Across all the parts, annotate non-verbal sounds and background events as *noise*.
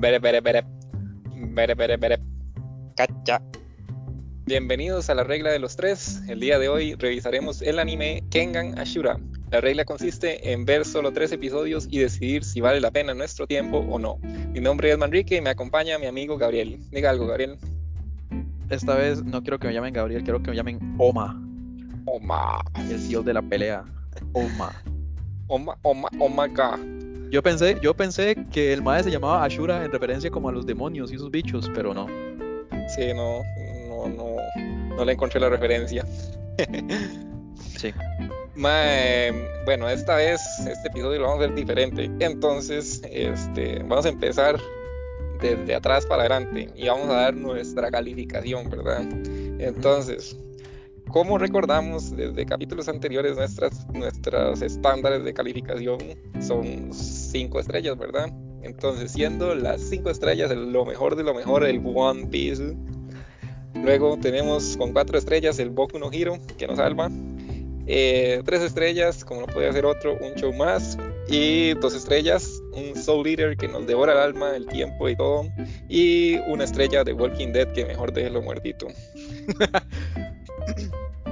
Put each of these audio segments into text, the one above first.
Bere, bere, bere. Bere, bere, bere. Cacha. Bienvenidos a la regla de los tres. El día de hoy revisaremos el anime Kengan Ashura. La regla consiste en ver solo tres episodios y decidir si vale la pena nuestro tiempo o no. Mi nombre es Manrique y me acompaña mi amigo Gabriel. Diga algo, Gabriel. Esta vez no quiero que me llamen Gabriel, quiero que me llamen Oma, Oma. el dios de la pelea. Oma. Oma, Oma, Oma, ga. Yo pensé, yo pensé que el mae se llamaba Ashura en referencia como a los demonios y esos bichos, pero no. Sí, no, no, no, no le encontré la referencia. *laughs* Sí. Mae, bueno, esta vez este episodio lo vamos a ver diferente. Entonces, este, vamos a empezar desde atrás para adelante y vamos a dar nuestra calificación, ¿verdad? Entonces, como recordamos desde capítulos anteriores, nuestras, nuestros estándares de calificación son 5 estrellas, ¿verdad? Entonces, siendo las 5 estrellas lo mejor de lo mejor, el One Piece. Luego tenemos con 4 estrellas el Boku no Hero, que nos salva. Eh, tres estrellas, como no podía ser otro, un show más. Y dos estrellas, un Soul Eater que nos devora el alma, el tiempo y todo. Y una estrella de Walking Dead que mejor déjelo muertito. *laughs*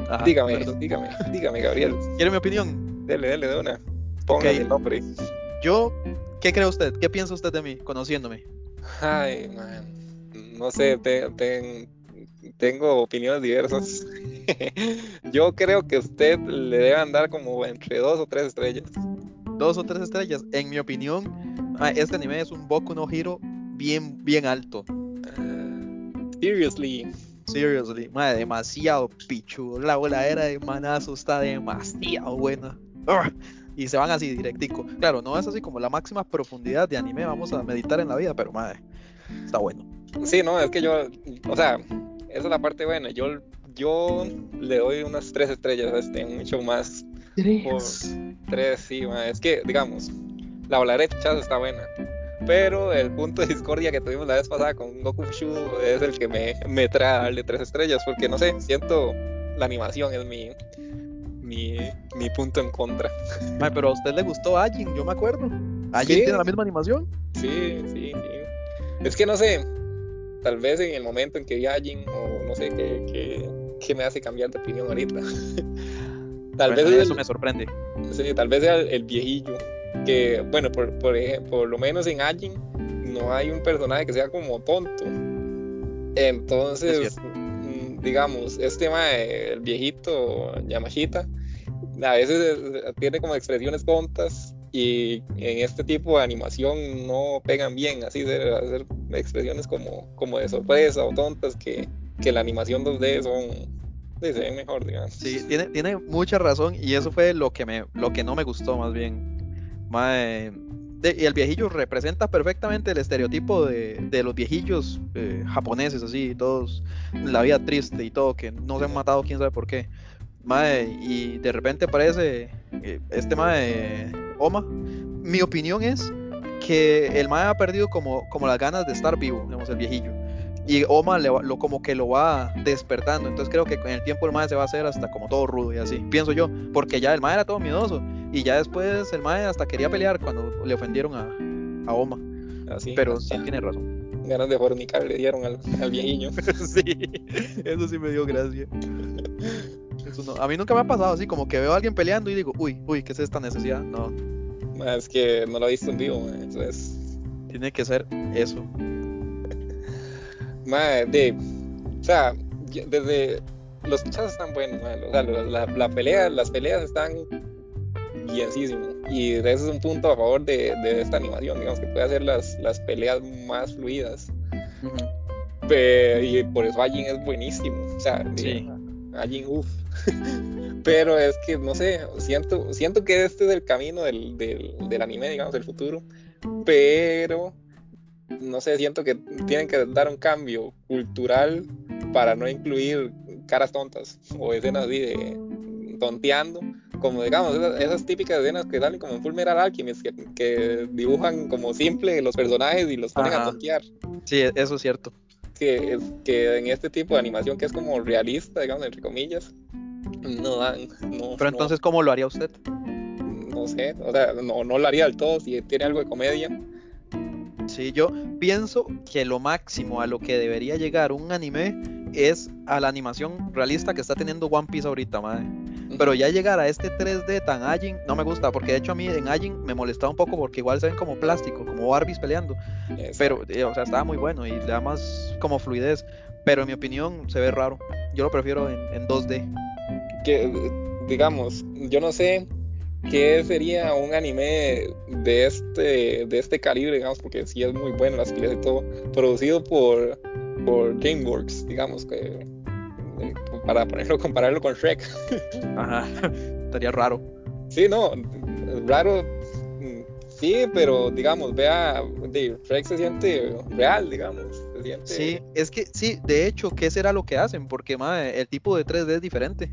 Ajá, dígame, perdón. dígame, *laughs* dígame, Gabriel. ¿Quiere mi opinión? Dele, dele de una. Ok. el nombre. Yo, ¿qué cree usted? ¿Qué piensa usted de mí, conociéndome? Ay, man. No sé, te- te- tengo opiniones diversas. *laughs* Yo creo que usted le debe andar como entre dos o tres estrellas. Dos o tres estrellas. En mi opinión, mae, este anime es un Boku no Hero bien, bien alto. Seriously. Seriously, madre, demasiado pichudo. La voladera de manazo está demasiado buena. Y se van así directico. Claro, no es así como la máxima profundidad de anime. Vamos a meditar en la vida, pero madre, está bueno. Sí, no, es que yo, o sea, esa es la parte buena. Yo, yo le doy unas tres estrellas a este, mucho más. Por tres, sí, ma, es que, digamos, la voladera de está buena. Pero el punto de discordia que tuvimos la vez pasada con Goku Shu es el que me, me trae a darle tres estrellas. Porque no sé, siento la animación es mi, mi, mi punto en contra. *laughs* Pero a usted le gustó Ajin, yo me acuerdo. Ajin Sí. tiene la misma animación. Sí, sí, sí. Es que no sé, tal vez en el momento en que vi a Jin, o no sé qué, qué, qué me hace cambiar de opinión ahorita. *laughs* tal Bueno, vez es eso el- me sorprende. Sí, tal vez sea el, el viejillo. Que, bueno, por, por, por lo menos en Ajin no hay un personaje que sea como tonto. Es Entonces, cierto. mm, digamos, este tema, el viejito Yamashita, a veces eh, tiene como expresiones tontas y en este tipo de animación no pegan bien, así de hacer expresiones como, como de sorpresa o tontas que, que la animación 2D son, se mejor, digamos. Sí, tiene, tiene mucha razón y eso fue lo que me, lo que no me gustó más bien. Mae, y el viejillo representa perfectamente el estereotipo de, de los viejillos eh, japoneses, así, todos, la vida triste y todo, que no se han matado quién sabe por qué. Mae, y de repente aparece eh, este mae Oma. Mi opinión es que el mae ha perdido como, como las ganas de estar vivo, digamos, el viejillo. Y Oma le va- lo, como que lo va despertando. Entonces creo que con el tiempo el mae se va a hacer hasta como todo rudo y así. Pienso yo. Porque ya el mae era todo miedoso. Y ya después el mae hasta quería pelear cuando le ofendieron a, a Oma. Así, Pero sí tiene razón. ganas de fornicar le dieron al, al viejillo. *laughs* sí, eso sí me dio gracia. Eso no- A mí nunca me ha pasado así, como que veo a alguien peleando y digo, uy, uy, ¿qué es esta necesidad? No, Es que no lo he visto en vivo, ma, eso es. tiene que ser eso. Ma, de, o sea, desde los pichazos están buenos, o sea, la, la- pelea, las peleas están bienísimo y ese es un punto a favor de, de esta animación, digamos que puede hacer las, las peleas más fluidas. Y por eso Ajin es buenísimo, o sea, Sí. Ajin, uff. *laughs* Pero es que no sé, siento, siento que este es el camino del, del, del anime, digamos, del futuro. Pero no sé, siento que tienen que dar un cambio cultural para no incluir caras tontas o escenas así de tonteando. Como digamos, esas, esas típicas escenas que salen como en Full Metal Alchemist, que, que dibujan como simple los personajes y los ponen a tontear. Sí, eso es cierto. Que, es- que en este tipo de animación que es como realista, digamos, entre comillas, no dan. No, Pero no- entonces, ¿cómo lo haría usted? no sé, o sea, no, no lo haría del todo si tiene algo de comedia. Sí, yo pienso que lo máximo a lo que debería llegar un anime es a la animación realista que está teniendo One Piece ahorita, madre. Pero ya llegar a este 3D tan Ajin no me gusta, porque de hecho a mí en Ajin me molestaba un poco porque igual se ven como plástico, como Barbies peleando. Pero, eh, o sea, estaba muy bueno y le da más como fluidez. Pero en mi opinión se ve raro. Yo lo prefiero en, en 2D. Que, digamos, yo no sé qué sería un anime de este, de este calibre, digamos, porque sí es muy bueno las peleas y todo, producido por, por DreamWorks, digamos, que para ponerlo, compararlo con Shrek. Ajá, estaría raro. Sí, no, raro, sí, pero digamos, vea, de, Shrek se siente real, digamos. Se siente... Sí, es que sí, de hecho, ¿qué será lo que hacen? Porque madre, el tipo de 3D es diferente.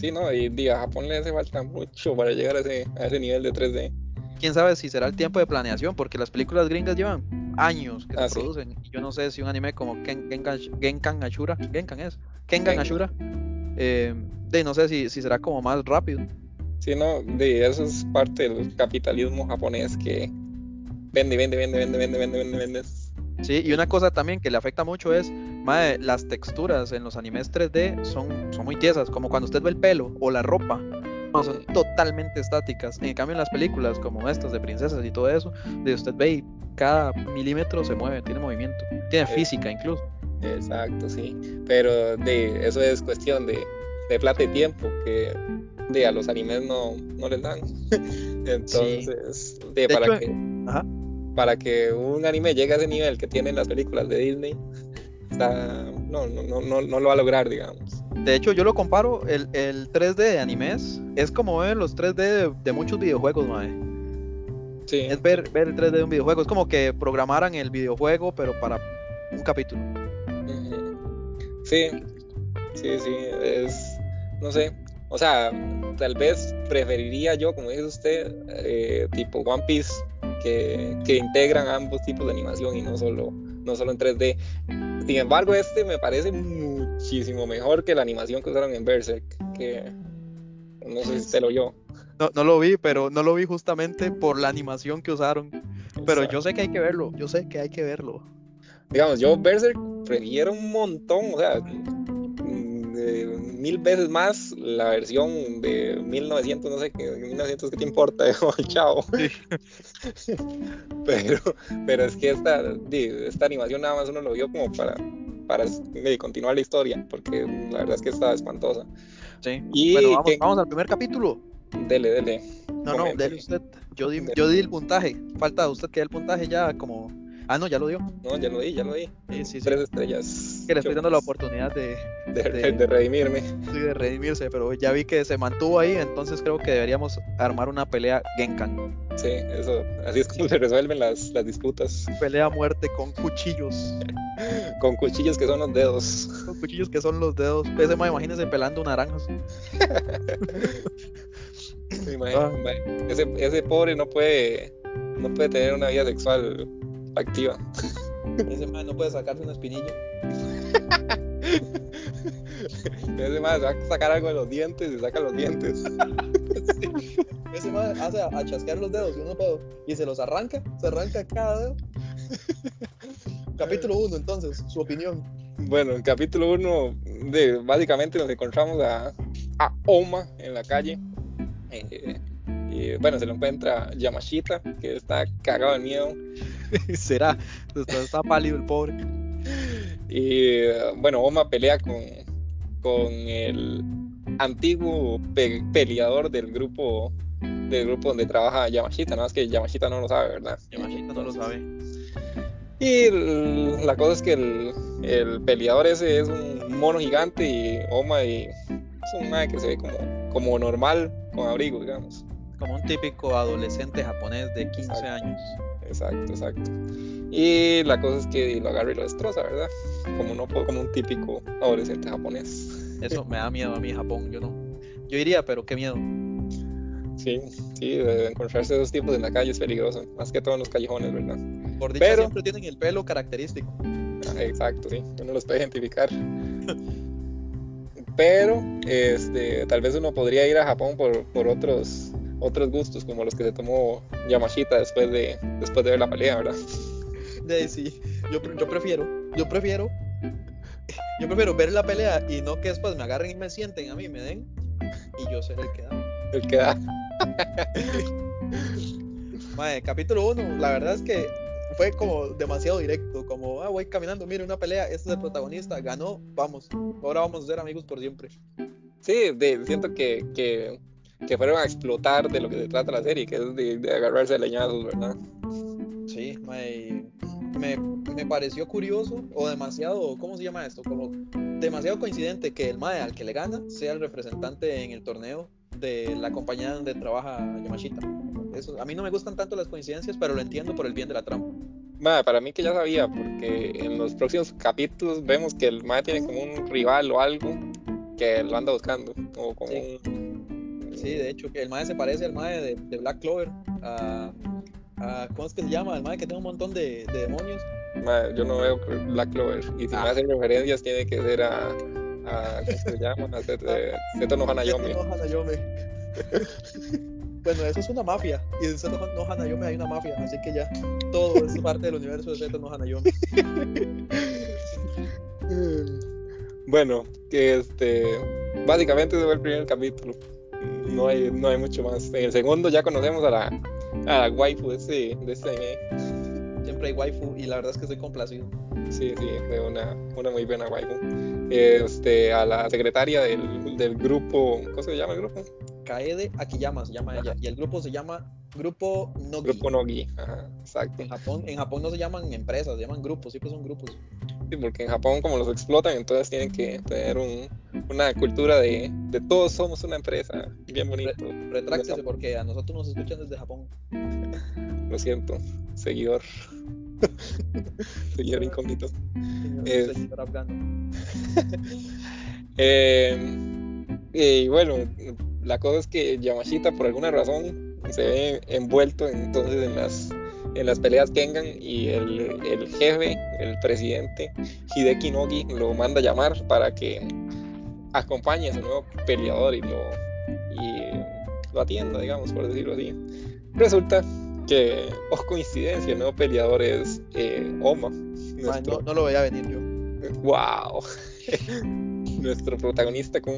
Sí, no, y, a Japón le hace falta mucho para llegar a ese, a ese nivel de 3D. Quién sabe si será el tiempo de planeación, porque las películas gringas llevan años que se ah, producen. yo no sé si un anime como Genkan, Ashura, Genkan es, Kengan Ashura, eh, de, no sé si, si será como más rápido. Sí, no, de eso es parte del capitalismo japonés que vende, vende, vende, vende, vende, vende, vende, vende. Sí, y una cosa también que le afecta mucho es, madre, las texturas en los animes 3D son, son muy tiesas, como cuando usted ve el pelo o la ropa, no, son totalmente estáticas. En cambio, en las películas como estas de princesas y todo eso, de usted ve y cada milímetro se mueve, tiene movimiento, tiene física incluso. Exacto, sí. Pero de eso es cuestión de, de plata y tiempo que de a los animes no, no les dan. *laughs* Entonces, de, para que para que un anime llegue a ese nivel que tienen las películas de Disney, no, no, no, no, no lo va a lograr, digamos. De hecho, yo lo comparo, el, el 3D de animes es como ver los 3D de, muchos videojuegos, mae. Sí. Es ver, ver el 3D de un videojuego. Es como que programaran el videojuego, pero para un capítulo. Sí, sí, sí. Es. No sé. O sea, tal vez preferiría yo, como dice usted, eh, tipo One Piece, que, que integran ambos tipos de animación y no solo, no solo en 3D. Sin embargo, este me parece muchísimo mejor que la animación que usaron en Berserk, que no sé si te lo oyó. No, no lo vi, pero no lo vi justamente por la animación que usaron. Pero yo sé que hay que verlo, yo sé que hay que verlo. Digamos, yo Berserk prefiero un montón, o sea, mil veces más la versión de 1900, no sé, qué 1900, ¿qué te importa? *laughs* chao. *laughs* pero, pero es que esta, esta animación nada más uno lo vio como para, para continuar la historia, porque la verdad es que está espantosa. Sí, y vamos, vamos al primer capítulo. Dele, dele. No, no, dele usted. Yo di, yo di el puntaje. Falta usted que dé el puntaje ya como Ah, no, ya lo dio. No, ya lo di, ya lo di. Sí, sí, Tres estrellas. Que le estoy dando la oportunidad de de, redimirme. Sí, de redimirse, pero ya vi que se mantuvo ahí, entonces creo que deberíamos armar una pelea Genkan. Sí, eso, así es como se resuelven las, las disputas. Pelea a muerte con cuchillos. *laughs* con cuchillos que son los dedos. Con cuchillos que son los dedos. Ese más imagínese pelando naranjas. Ah. *laughs* ese, ese pobre no puede no puede tener una vida sexual activa. *laughs* Ese man no puede sacarse una espinilla. *laughs* Ese man va a sacar algo de los dientes y saca los dientes. *laughs* Ese man hace a, chasquear los dedos y uno puede, y se los arranca, se arranca cada dedo. capítulo 1 entonces, su opinión. Bueno, en capítulo 1 básicamente nos encontramos a, a Oma en la calle. Eh, y bueno, se lo encuentra Yamashita, que está cagado de miedo. *laughs* Será, está, pálido el pobre. *laughs* Y bueno, Oma pelea con, con el antiguo peleador del grupo del grupo donde trabaja Yamashita, nada más que Yamashita no lo sabe, ¿verdad? Yamashita no lo sabe. Y la cosa es que el, el, peleador ese es un mono gigante y Oma y es un que se ve como, como normal, con abrigo, digamos. Como un típico adolescente japonés de 15 años. Exacto, exacto. Y la cosa es que lo agarra y lo destroza, ¿verdad? Como no como un típico adolescente japonés. Eso me da *laughs* miedo a mí, Japón, yo no. Yo iría, pero qué miedo. Sí, sí, encontrarse esos tipos en la calle es peligroso, más que todo en los callejones, ¿verdad? Por dicha pero, siempre tienen el pelo característico. Ah, exacto, sí, uno los puede identificar. pero, este, tal vez uno podría ir a Japón por, por otros otros gustos como los que se tomó Yamashita después de, después de ver la pelea, ¿verdad? De sí, yo, yo prefiero, yo prefiero, yo prefiero ver la pelea y no que después me agarren y me sienten a mí, me den y yo ser el que da. El que da. *laughs* Mae, capítulo 1, la verdad es que fue como demasiado directo, como, ah, voy caminando, mire una pelea, este es el protagonista, ganó, vamos, ahora vamos a ser amigos por siempre. Sí, de, siento que, que, que, fueron a explotar de lo que se trata la serie, que es de, de agarrarse a leñazos, ¿verdad? Sí, mae, me, me, pareció curioso o demasiado, ¿cómo se llama esto? Como demasiado coincidente que el mae al que le gana sea el representante en el torneo de la compañía donde trabaja Yamashita. Eso, a mí no me gustan tanto las coincidencias, pero lo entiendo por el bien de la trama. Mae, para mí que ya sabía, porque en los próximos capítulos vemos que el mae tiene como un rival o algo que lo anda buscando. O como sí. Un... sí. de hecho, que el mae se parece al mae de, de Black Clover. A, a, ¿Cómo es que se llama? El mae que tiene un montón de, de demonios. Mae, yo no veo Black Clover. Y si ah. me hacen referencias, tiene que ser a. a ¿Cómo se llama? A no Hanayome. no Hanayome. *laughs* Bueno, eso es una mafia. Y en Seto no Hanayome hay una mafia. Así que ya todo es parte del universo de Seto no Hanayome. *laughs* bueno, que este. Básicamente ese fue el primer capítulo. No hay, no hay mucho más. En el segundo ya conocemos a la, a la waifu de este, de este anime. Siempre hay waifu y la verdad es que estoy complacido. Sí, sí, fue una, una muy buena waifu. Este, a la secretaria del, del grupo. ¿Cómo se llama el grupo? Kaede Akiyama se llama ella. Y el grupo se llama Grupo Nogi. Grupo Nogi, Ajá, exacto. En Japón, en Japón no se llaman empresas, se llaman grupos, siempre son grupos. Sí, porque en Japón como los explotan, entonces tienen que tener un, una cultura de, de, todos somos una empresa, bien bonito. Re, retráctese porque a nosotros nos escuchan desde Japón. *laughs* Lo siento, seguidor. *laughs* seguidor incógnito. Eh, señor afgano. eh, y bueno, la cosa es que Yamashita por alguna razón se ve envuelto entonces en las en las peleas Kengan y el, el, jefe, el presidente Hideki Nogi lo manda a llamar para que acompañe a su nuevo peleador y lo, y lo atienda, digamos, por decirlo así. Resulta que, oh coincidencia, el nuevo peleador es eh, Oma. Nuestro... Ay, no, no, lo veía venir yo. ¡Wow! *laughs* nuestro protagonista con...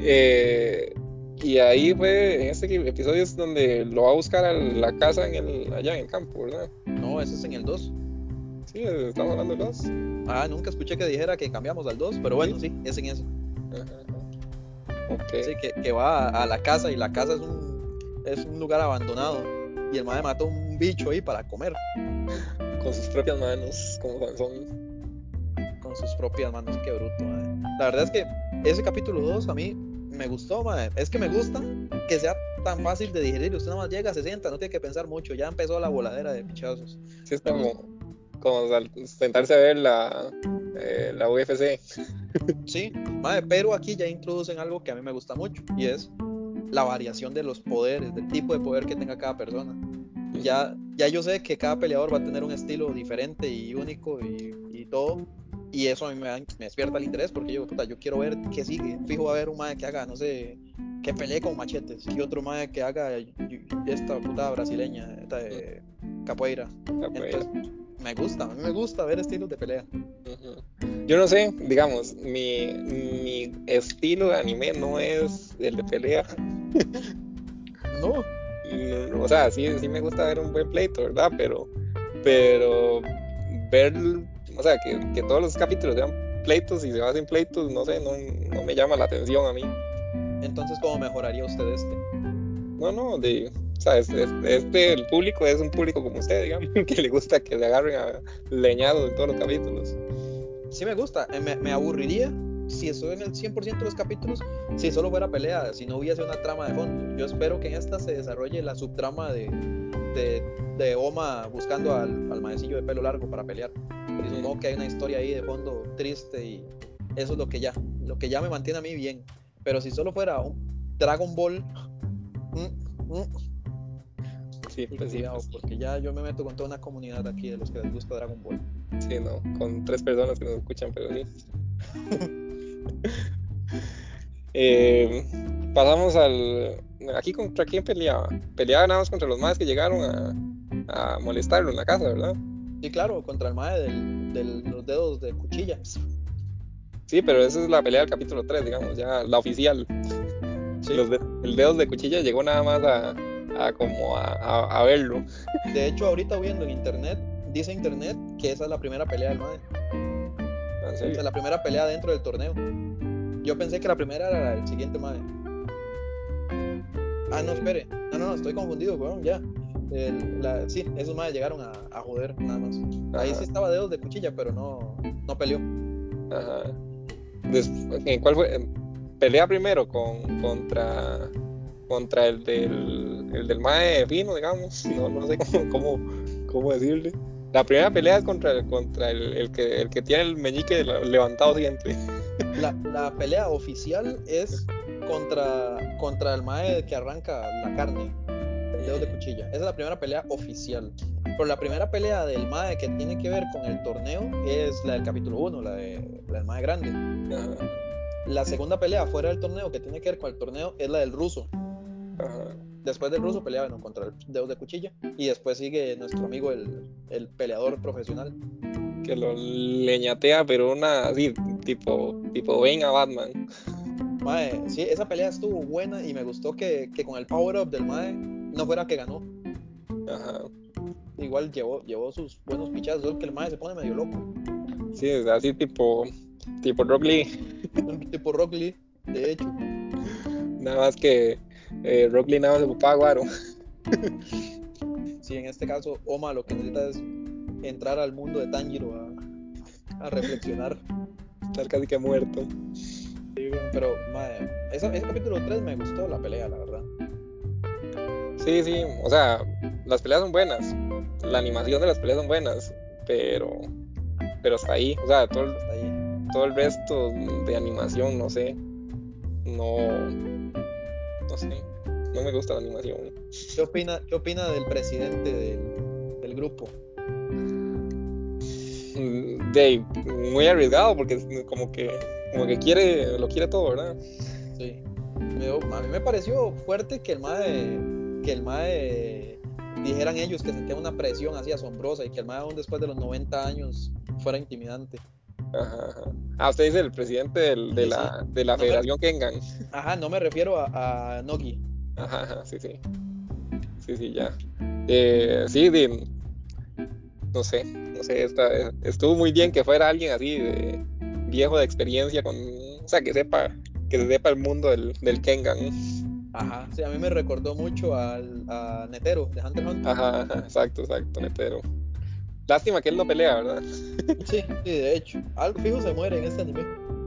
Eh, y ahí fue, en este episodio es donde lo va a buscar a la casa en el, allá en el campo, ¿verdad? No, ese es en el 2. Sí, estamos hablando del 2. Ah, nunca escuché que dijera que cambiamos al 2, pero bueno, sí, es en eso. Okay. Sí, que, que va a, a, la casa y la casa es un, es un lugar abandonado. Y el madre mató un bicho ahí para comer. Con sus propias manos, como Sansón. Con sus propias manos, qué bruto, madre. La verdad es que ese capítulo 2 a mí me gustó, madre. Es que me gusta que sea tan fácil de digerir. Usted nada más llega, se sienta, no tiene que pensar mucho. Ya empezó la voladera de pichazos. Sí, es como, como sentarse a ver la, eh, la UFC. Sí, madre, pero aquí ya introducen algo que a mí me gusta mucho y es la variación de los poderes, del tipo de poder que tenga cada persona. Ya, ya yo sé que cada peleador va a tener un estilo diferente y único y, y todo, y eso a mí me, me, despierta el interés porque yo, puta, yo quiero ver qué sigue. Fijo va a haber un madre que haga, no sé, que pelee con machetes. Y otro madre que haga esta puta brasileña, esta de capoeira. capoeira. Entonces, me gusta, a mí me gusta ver estilos de pelea. Uh -huh. Yo no sé, digamos, mi, mi estilo de anime no es el de pelea. *laughs* no. no. O sea, sí, sí me gusta ver un buen pleito, ¿verdad? Pero, pero ver o sea, que, que, todos los capítulos sean pleitos y se basen pleitos, no sé, no, no, me llama la atención a mí. Entonces, ¿cómo mejoraría usted este? No, no, de, o sea, este, este, el público es un público como usted, digamos, *laughs* que le gusta que le agarren a leñados en todos los capítulos. Sí me gusta, eh, me, me aburriría si eso en el 100% de los capítulos, si solo fuera pelea, si no hubiese una trama de fondo. Yo espero que en esta se desarrolle la subtrama de, de, de Oma buscando al, al maecillo de pelo largo para pelear. Y supongo que hay una historia ahí de fondo triste y eso es lo que ya, lo que ya me mantiene a mí bien. Pero si solo fuera un Dragon Ball, mm, mm, sí, pues sí, porque ya yo me meto con toda una comunidad aquí de los que les gusta Dragon Ball. Sí, no, con tres personas que nos escuchan, pero sí. *laughs* eh, pasamos al aquí contra quién peleaba. Peleaba nada más contra los más que llegaron a, a molestarlo en la casa, ¿verdad? Sí, claro, contra el mae del, del- los dedos de cuchilla. Sí, pero esa es la pelea del capítulo 3, digamos, ya la oficial. Sí. Los de- el dedos de cuchilla llegó nada más a, a como a, a- a verlo. De hecho, ahorita viendo en internet, dice internet que esa es la primera pelea del mae. O sea, la primera pelea dentro del torneo. Yo pensé que la primera era el siguiente mae. Ah, no, espere. No, no, no, estoy confundido, weón, ya. El- la- sí, esos maes llegaron a, a joder, nada más. Ahí Ajá. sí estaba dedos de cuchilla, pero no, no peleó. Ajá. ¿en ¿Cuál fue? Pelea primero con, contra, contra el del, el del Mae Fino, digamos. No, no sé *laughs* cómo, cómo, cómo decirle. La primera pelea es contra, contra el, el que, el que tiene el meñique levantado siempre. *laughs* La, la pelea oficial es contra, contra el mae que arranca la carne, el dedo de cuchilla. Esa es la primera pelea oficial. Pero la primera pelea del mae que tiene que ver con el torneo es la del capítulo 1, la, de, la del mae grande. La segunda pelea fuera del torneo que tiene que ver con el torneo es la del ruso. ajá. Después del ruso pelea bueno, contra el dedo de cuchilla. Y después sigue nuestro amigo el, el peleador profesional. Que lo leñatea, pero una así, tipo, tipo ven a Batman. Mae, sí, esa pelea estuvo buena y me gustó que, que con el power up del Mae no fuera que ganó. Ajá. Igual llevó, llevó sus buenos pichazos, solo que el Mae se pone medio loco. Sí, es así tipo, tipo Rock Lee. *laughs* tipo Rock Lee, de hecho. Nada más que eh, Rock Lee nada más ocupaba guaro. *laughs* Sí, en este caso, Oma lo que necesita es entrar al mundo de Tanjiro a, a reflexionar. Estar casi que muerto. Pero, Mae, esa- ese capítulo 3 me gustó la pelea, la verdad. Sí, sí, o sea, las peleas son buenas, la animación de las peleas son buenas, pero, pero hasta ahí, o sea, todo el, todo el resto de animación, no sé, no sé, no me gusta la animación. ¿Qué opina, qué opina del presidente del, del grupo? Mm, De muy arriesgado porque como que, como que quiere, lo quiere todo, ¿verdad? Sí. A mí me pareció fuerte que el MAE, que el MAE dijeran ellos que sentían una presión así asombrosa y que el MAE aún después de los 90 años fuera intimidante. Ajá, ajá. Ah, usted dice el presidente del- de Sí, la, de la No, Federación Kengan. Ajá, no me refiero a, a Nogi. Ajá, ajá, sí, sí. Sí, sí, ya. Eh, sí, de- no sé, no sé, está- estuvo muy bien que fuera alguien así de viejo de experiencia, con, o sea, que sepa, que sepa el mundo del, del Kengan. Ajá. Sí, a mí me recordó mucho al, a Netero de Hunter Hunter. Ajá, ajá, exacto, exacto, netero. Lástima que él no pelea, ¿verdad? Sí, sí, de hecho. Algo fijo se muere en este anime.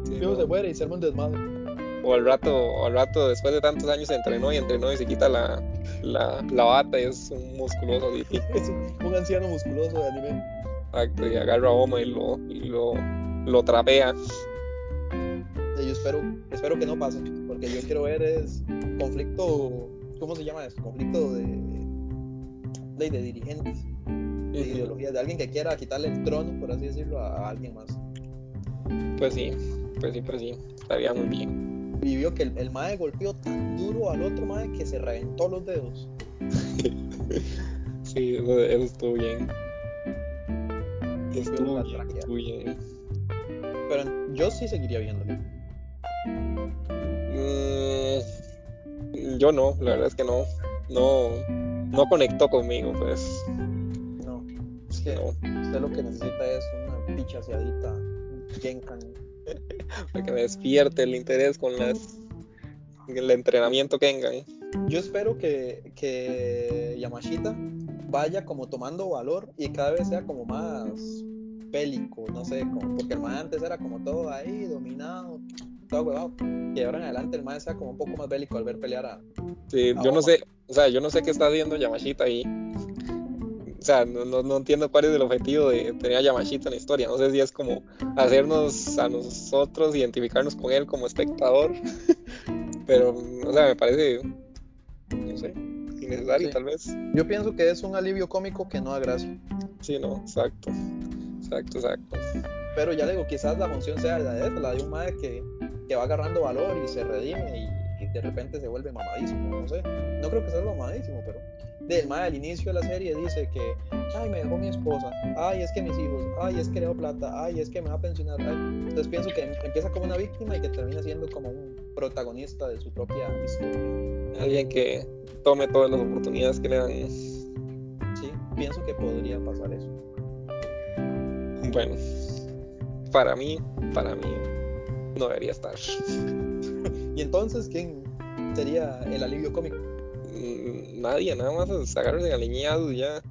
Sí, Fijo no. se muere y se arma un desmadre. O al rato, o al rato, después de tantos años entrenó y entrenó y se quita la, la, la bata y es un musculoso. *laughs* Es un, un anciano musculoso de anime. Exacto, y agarra a Oma y lo, y lo, lo trapea. Y yo espero, espero que no pase, porque yo quiero ver es conflicto, ¿cómo se llama eso? Conflicto de, de, de dirigentes, de ideologías, de alguien que quiera quitarle el trono, por así decirlo, a, a alguien más. Pues sí, pues sí, pues sí, estaría muy bien. Y vio que el, el mae golpeó tan duro al otro mae que se reventó los dedos. *laughs* Sí, eso, eso estuvo bien. Estuvo bien, estuvo bien. Pero yo sí seguiría viéndolo. Mm, yo no, la verdad es que no. No, no conectó conmigo, pues. No, es que No, usted lo que necesita es una pichaseadita, un Genkan. *laughs* para que me despierte el interés con las el entrenamiento Kengan. Yo espero que, que Yamashita vaya como tomando valor y cada vez sea como más bélico, no sé, como, porque el man antes era como todo ahí, dominado, todo huevado. Y ahora en adelante el man sea como un poco más bélico al ver pelear a... Sí, Ah, yo no Oma. sé, o sea, yo no sé qué está haciendo Yamashita ahí. Sea, no, no, no entiendo cuál es el objetivo de tener a Yamashita en la historia. No sé si es como hacernos a nosotros identificarnos con él como espectador. *laughs* Pero, o sea, me parece, no sé, innecesario Sí. tal vez. Yo pienso que es un alivio cómico que no da gracia. Sí, no, exacto. Exacto, exacto. Pero ya le digo, quizás la función sea la de la de un mae que, que va agarrando valor y se redime y de repente se vuelve mamadísimo, no sé. No creo que sea lo mamadísimo, pero del mae al inicio de la serie dice que, ay, me dejó mi esposa, ay, es que mis hijos, ay, es que le plata, ay, es que me va a pensionar. Entonces pienso que empieza como una víctima y que termina siendo como un protagonista de su propia historia. Alguien que tome todas las oportunidades que le dan. Sí, pienso que podría pasar eso. Bueno, para mí, para mí, no debería estar. *laughs* ¿Y entonces quién sería el alivio cómico? Nadie, nada más sacarse de alineados ya.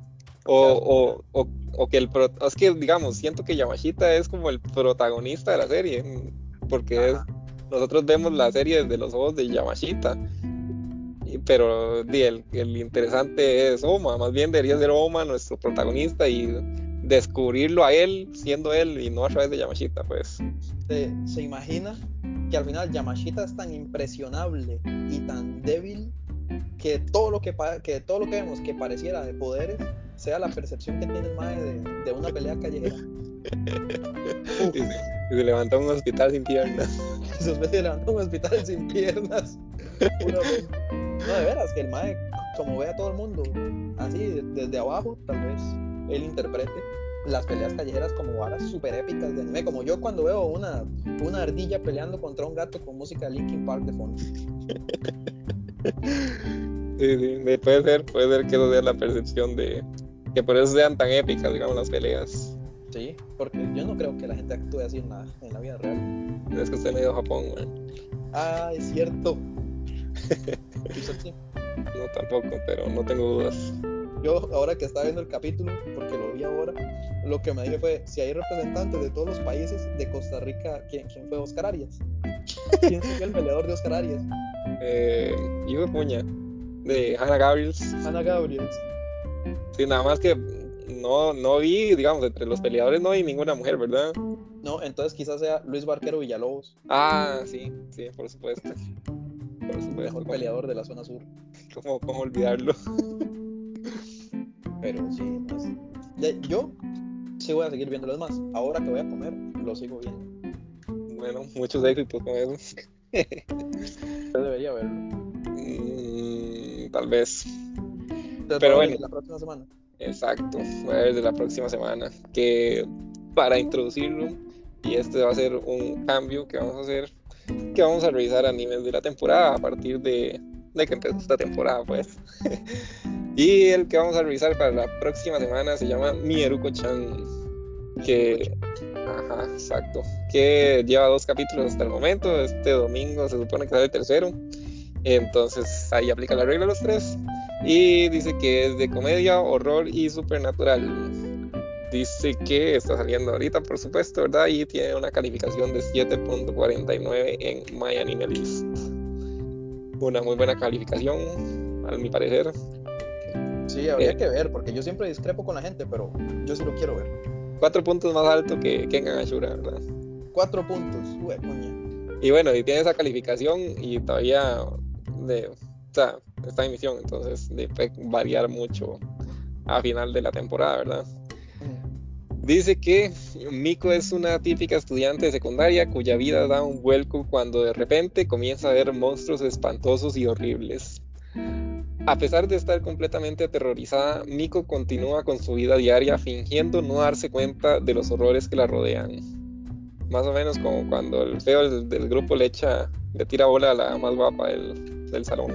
O, o, o, que el pro, es que digamos, siento que Yamashita es como el protagonista de la serie, porque nosotros vemos la serie desde los ojos de Yamashita, pero el, el interesante es Oma, más bien debería ser Oma nuestro protagonista y descubrirlo a él siendo él y no a través de Yamashita, pues. ¿Se, se imagina que al final Yamashita es tan impresionable y tan débil que todo lo que, que todo lo que vemos que pareciera de poderes sea la percepción que tiene el mae de, una pelea callejera. *laughs* y, se, y levantó un hospital sin piernas. *laughs* se levantó un hospital sin piernas. no, de veras, que el mae, como ve a todo el mundo, así desde abajo, tal vez él interprete las peleas callejeras como varas super épicas de anime, como yo cuando veo una, una ardilla peleando contra un gato con música de Linkin Park de fondo. *laughs* Sí, sí, puede ser, puede ser que eso sea la percepción de que por eso sean tan épicas, digamos, las peleas. Sí, porque yo no creo que la gente actúe así en la, en la vida real. Es que usted medio Japón, güey. Ah, es cierto. *laughs* No, tampoco, pero no tengo dudas. Yo, ahora que estaba viendo el capítulo, porque lo vi ahora, lo que me dije fue: si hay representantes de todos los países de Costa Rica, ¿quién, quién fue Oscar Arias? ¿Quién fue el peleador de Oscar Arias? Eh, Ivo Puña de Hannah Gabriels. Hannah Gabriels. Sí, nada más que no, no vi, digamos, entre los peleadores no vi ninguna mujer, ¿verdad? No, entonces quizás sea Luis Barquero Villalobos. Ah, sí, sí, por supuesto. Por supuesto. El mejor peleador de la zona sur. *laughs* ¿Cómo, cómo olvidarlo? Pero sí, pues, yo sí voy a seguir viéndolo. más, ahora que voy a comer, lo sigo viendo. Bueno, muchos éxitos con eso. *laughs* Yo debería verlo tal vez. Pero bueno. La próxima semana. Exacto, voy a ver de la próxima semana. Que para introducirlo, y este va a ser un cambio que vamos a hacer, que vamos a revisar animes de la temporada a partir de, de que empezó esta temporada, pues. *laughs* y el que vamos a revisar para la próxima semana se llama Mieruko-chan. Que. Ajá, exacto. Que lleva dos capítulos hasta el momento. Este domingo se supone que sale el tercero. Entonces ahí aplica la regla de los tres. Y dice que es de comedia, horror y supernatural. Dice que está saliendo ahorita, por supuesto, ¿verdad? Y tiene una calificación de 7.49 en My Anime List. Una muy buena calificación, a mi parecer. Sí, habría eh, que ver, porque yo siempre discrepo con la gente, pero yo sí lo quiero ver. Cuatro puntos más alto que Kengan Ashura, ¿verdad? Cuatro puntos, uy, coña. Y bueno, y tiene esa calificación y todavía de, o sea, esta emisión, entonces de, puede variar mucho a final de la temporada, ¿verdad? Dice que Miko es una típica estudiante de secundaria cuya vida da un vuelco cuando de repente comienza a ver monstruos espantosos y horribles. A pesar de estar completamente aterrorizada, Miko continúa con su vida diaria fingiendo no darse cuenta de los horrores que la rodean. Más o menos como cuando el feo del, grupo le echa, le tira bola a la más guapa del, del salón.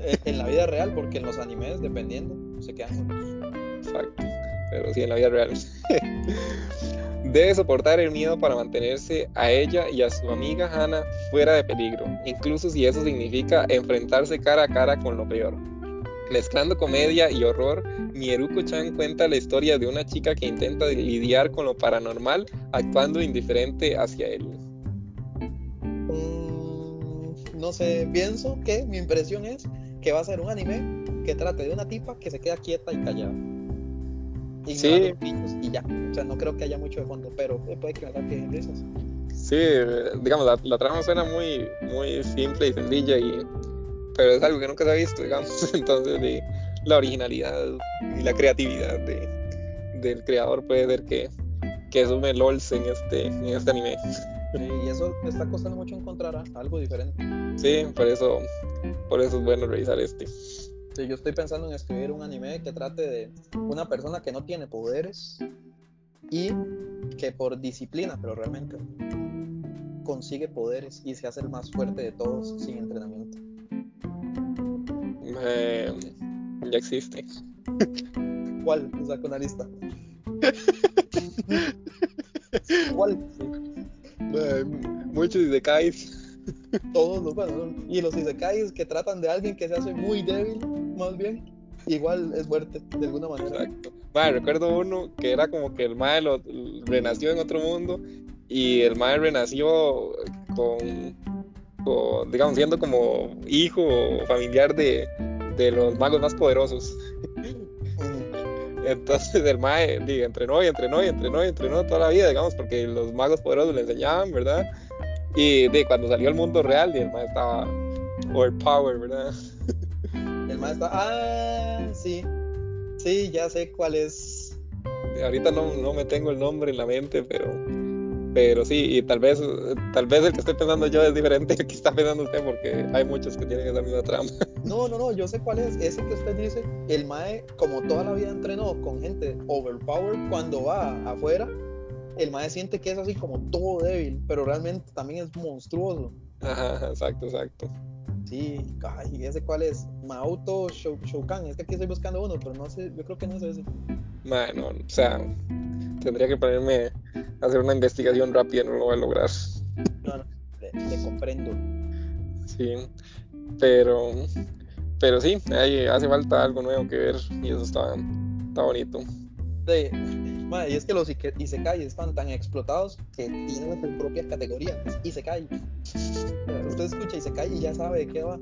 Eh, en la vida real, porque en los animes, dependiendo, se quedan juntos. Exacto, pero sí en la vida real. *laughs* Debe soportar el miedo para mantenerse a ella y a su amiga Hannah fuera de peligro, incluso si eso significa enfrentarse cara a cara con lo peor. Mezclando comedia y horror, Mieruko-chan cuenta la historia de una chica que intenta lidiar con lo paranormal actuando indiferente hacia él no sé, pienso que mi impresión es que va a ser un anime que trate de una tipa que se queda quieta y callada. Sí. y ya. O sea, no creo que haya mucho de fondo, pero puede que me saque risas. Sí, digamos, la, trama suena muy, muy simple y sencilla, y, pero es algo que nunca se ha visto, digamos. *laughs* Entonces, de, la originalidad y la creatividad de, del creador puede ser que, que sume LOLs en este, en este anime. y eso me está costando mucho encontrar ¿ah? algo diferente. Sí, por eso, por eso es bueno revisar este. Sí, yo estoy pensando en escribir un anime que trate de una persona que no tiene poderes y que por disciplina, pero realmente consigue poderes y se hace el más fuerte de todos sin entrenamiento. Eh, ya existe. ¿Cuál? Saco una lista. *laughs* ¿Cuál? Eh, muchos isekais. *laughs* Todos los bueno, y los isekais que tratan de alguien que se hace muy débil, más bien, igual es fuerte de alguna manera. Exacto. Recuerdo uno que era como que el mae lo, renació en otro mundo y el mae renació con, con, digamos, siendo como hijo o familiar de, de los magos más poderosos. *laughs* Entonces el mae entrenó y entrenó y entrenó y entrenó toda la vida, digamos, porque los magos poderosos le enseñaban, ¿verdad? Y de cuando salió al mundo real, el mae estaba overpowered, ¿verdad? *laughs* El mae estaba, ah, sí, sí, ya sé cuál es. Ahorita no, no me tengo el nombre en la mente, pero pero sí, y tal vez, tal vez el que estoy pensando yo es diferente al que está pensando usted, porque hay muchos que tienen esa misma trama. *laughs* No, no, no, yo sé cuál es. Ese que usted dice, el Mae, como toda la vida entrenó con gente overpowered, cuando va afuera, el Mae siente que es así como todo débil, pero realmente también es monstruoso. Ajá, exacto, exacto. Sí, ay, ese cuál es. Maoto Shoukan, es que aquí estoy buscando uno, pero no sé, yo creo que no es ese. Bueno, o sea, tendría que ponerme a hacer una investigación rápida, no lo voy a lograr. No, no, le, comprendo. Sí, pero, pero sí, ahí hace falta algo nuevo que ver y eso está, está bonito. Sí, y es que los Isekai están tan explotados que tienen su propia categoría, Isekai. Usted escucha Isekai y ya sabe de qué va.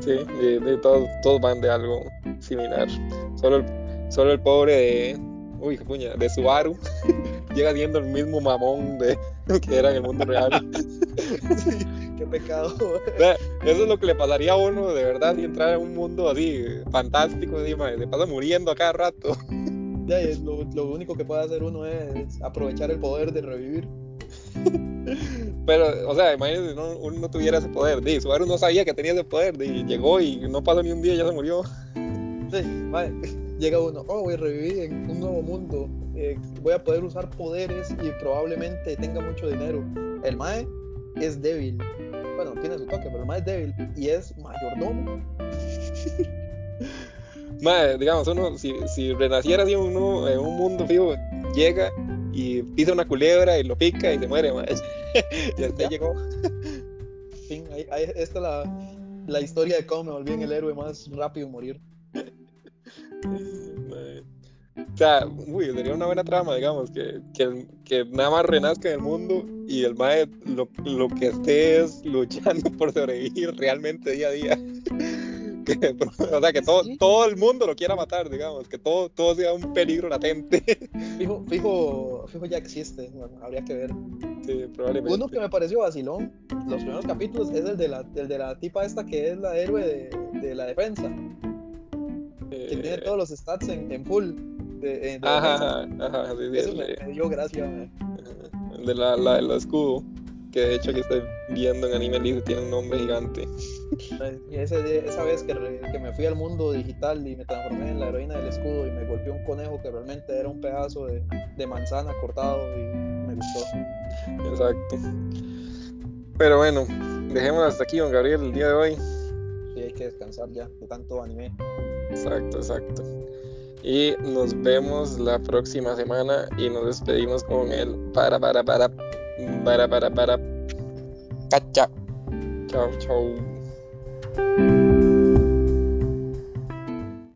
Sí, de, todos, todos van de algo similar. Solo el, solo el pobre de, uy, puña, de Subaru *laughs* llega siendo el mismo mamón de que era en el mundo real. *laughs* qué pecado. Eso es lo que le pasaría a uno de verdad si entrara en un mundo así fantástico, así, se pasa muriendo a cada rato. Ya, lo, lo, único que puede hacer uno es aprovechar el poder de revivir. *laughs* Pero, o sea, imagínate, no, uno no tuviera ese poder. Di, Subaru no sabía que tenía ese poder. Di, llegó y no pasó ni un día y ya se murió. *laughs* Sí, vale llega uno, oh, voy a revivir en un nuevo mundo, eh, voy a poder usar poderes y probablemente tenga mucho dinero. El Mae es débil. Bueno, tiene su toque, pero el Mae es débil y es mayordomo. *laughs* Mae, digamos, uno, si, si renaciera así en un, en un mundo vivo, llega y pisa una culebra y lo pica y se muere, mae. *laughs* y hasta llegó. Fin, ahí, ahí, esta es la, la historia de cómo me volví en el héroe más rápido morir. *laughs* O sea, uy, sería una buena trama, digamos, que, que, que nada más renazca en el mundo y el mae lo, lo, que esté es luchando *laughs* por sobrevivir realmente día a día. *laughs* o sea, que todo, todo el mundo lo quiera matar, digamos, que todo, todo sea un peligro latente. *laughs* Fijo, fijo, fijo ya existe, habría que ver. Sí, probablemente. Uno que me pareció vacilón, los primeros capítulos, es el de la, el de la tipa esta que es la héroe de, de la defensa que tiene eh, todos los stats en, en full. De, ajá, ajá, sí, sí, Eso me, dio gracia, De la, la, escudo, que de hecho que estoy viendo en Anime League tiene un nombre gigante. Y ese, esa vez que, que, me fui al mundo digital y me transformé en la heroína del escudo y me golpeó un conejo que realmente era un pedazo de, de manzana cortado y me gustó. Exacto. Pero bueno, dejemos hasta aquí, don Gabriel, el día de hoy. Sí, hay que descansar ya de tanto anime. Exacto, exacto. Y nos vemos la próxima semana y nos despedimos con el para para para para para para. Chao, chao.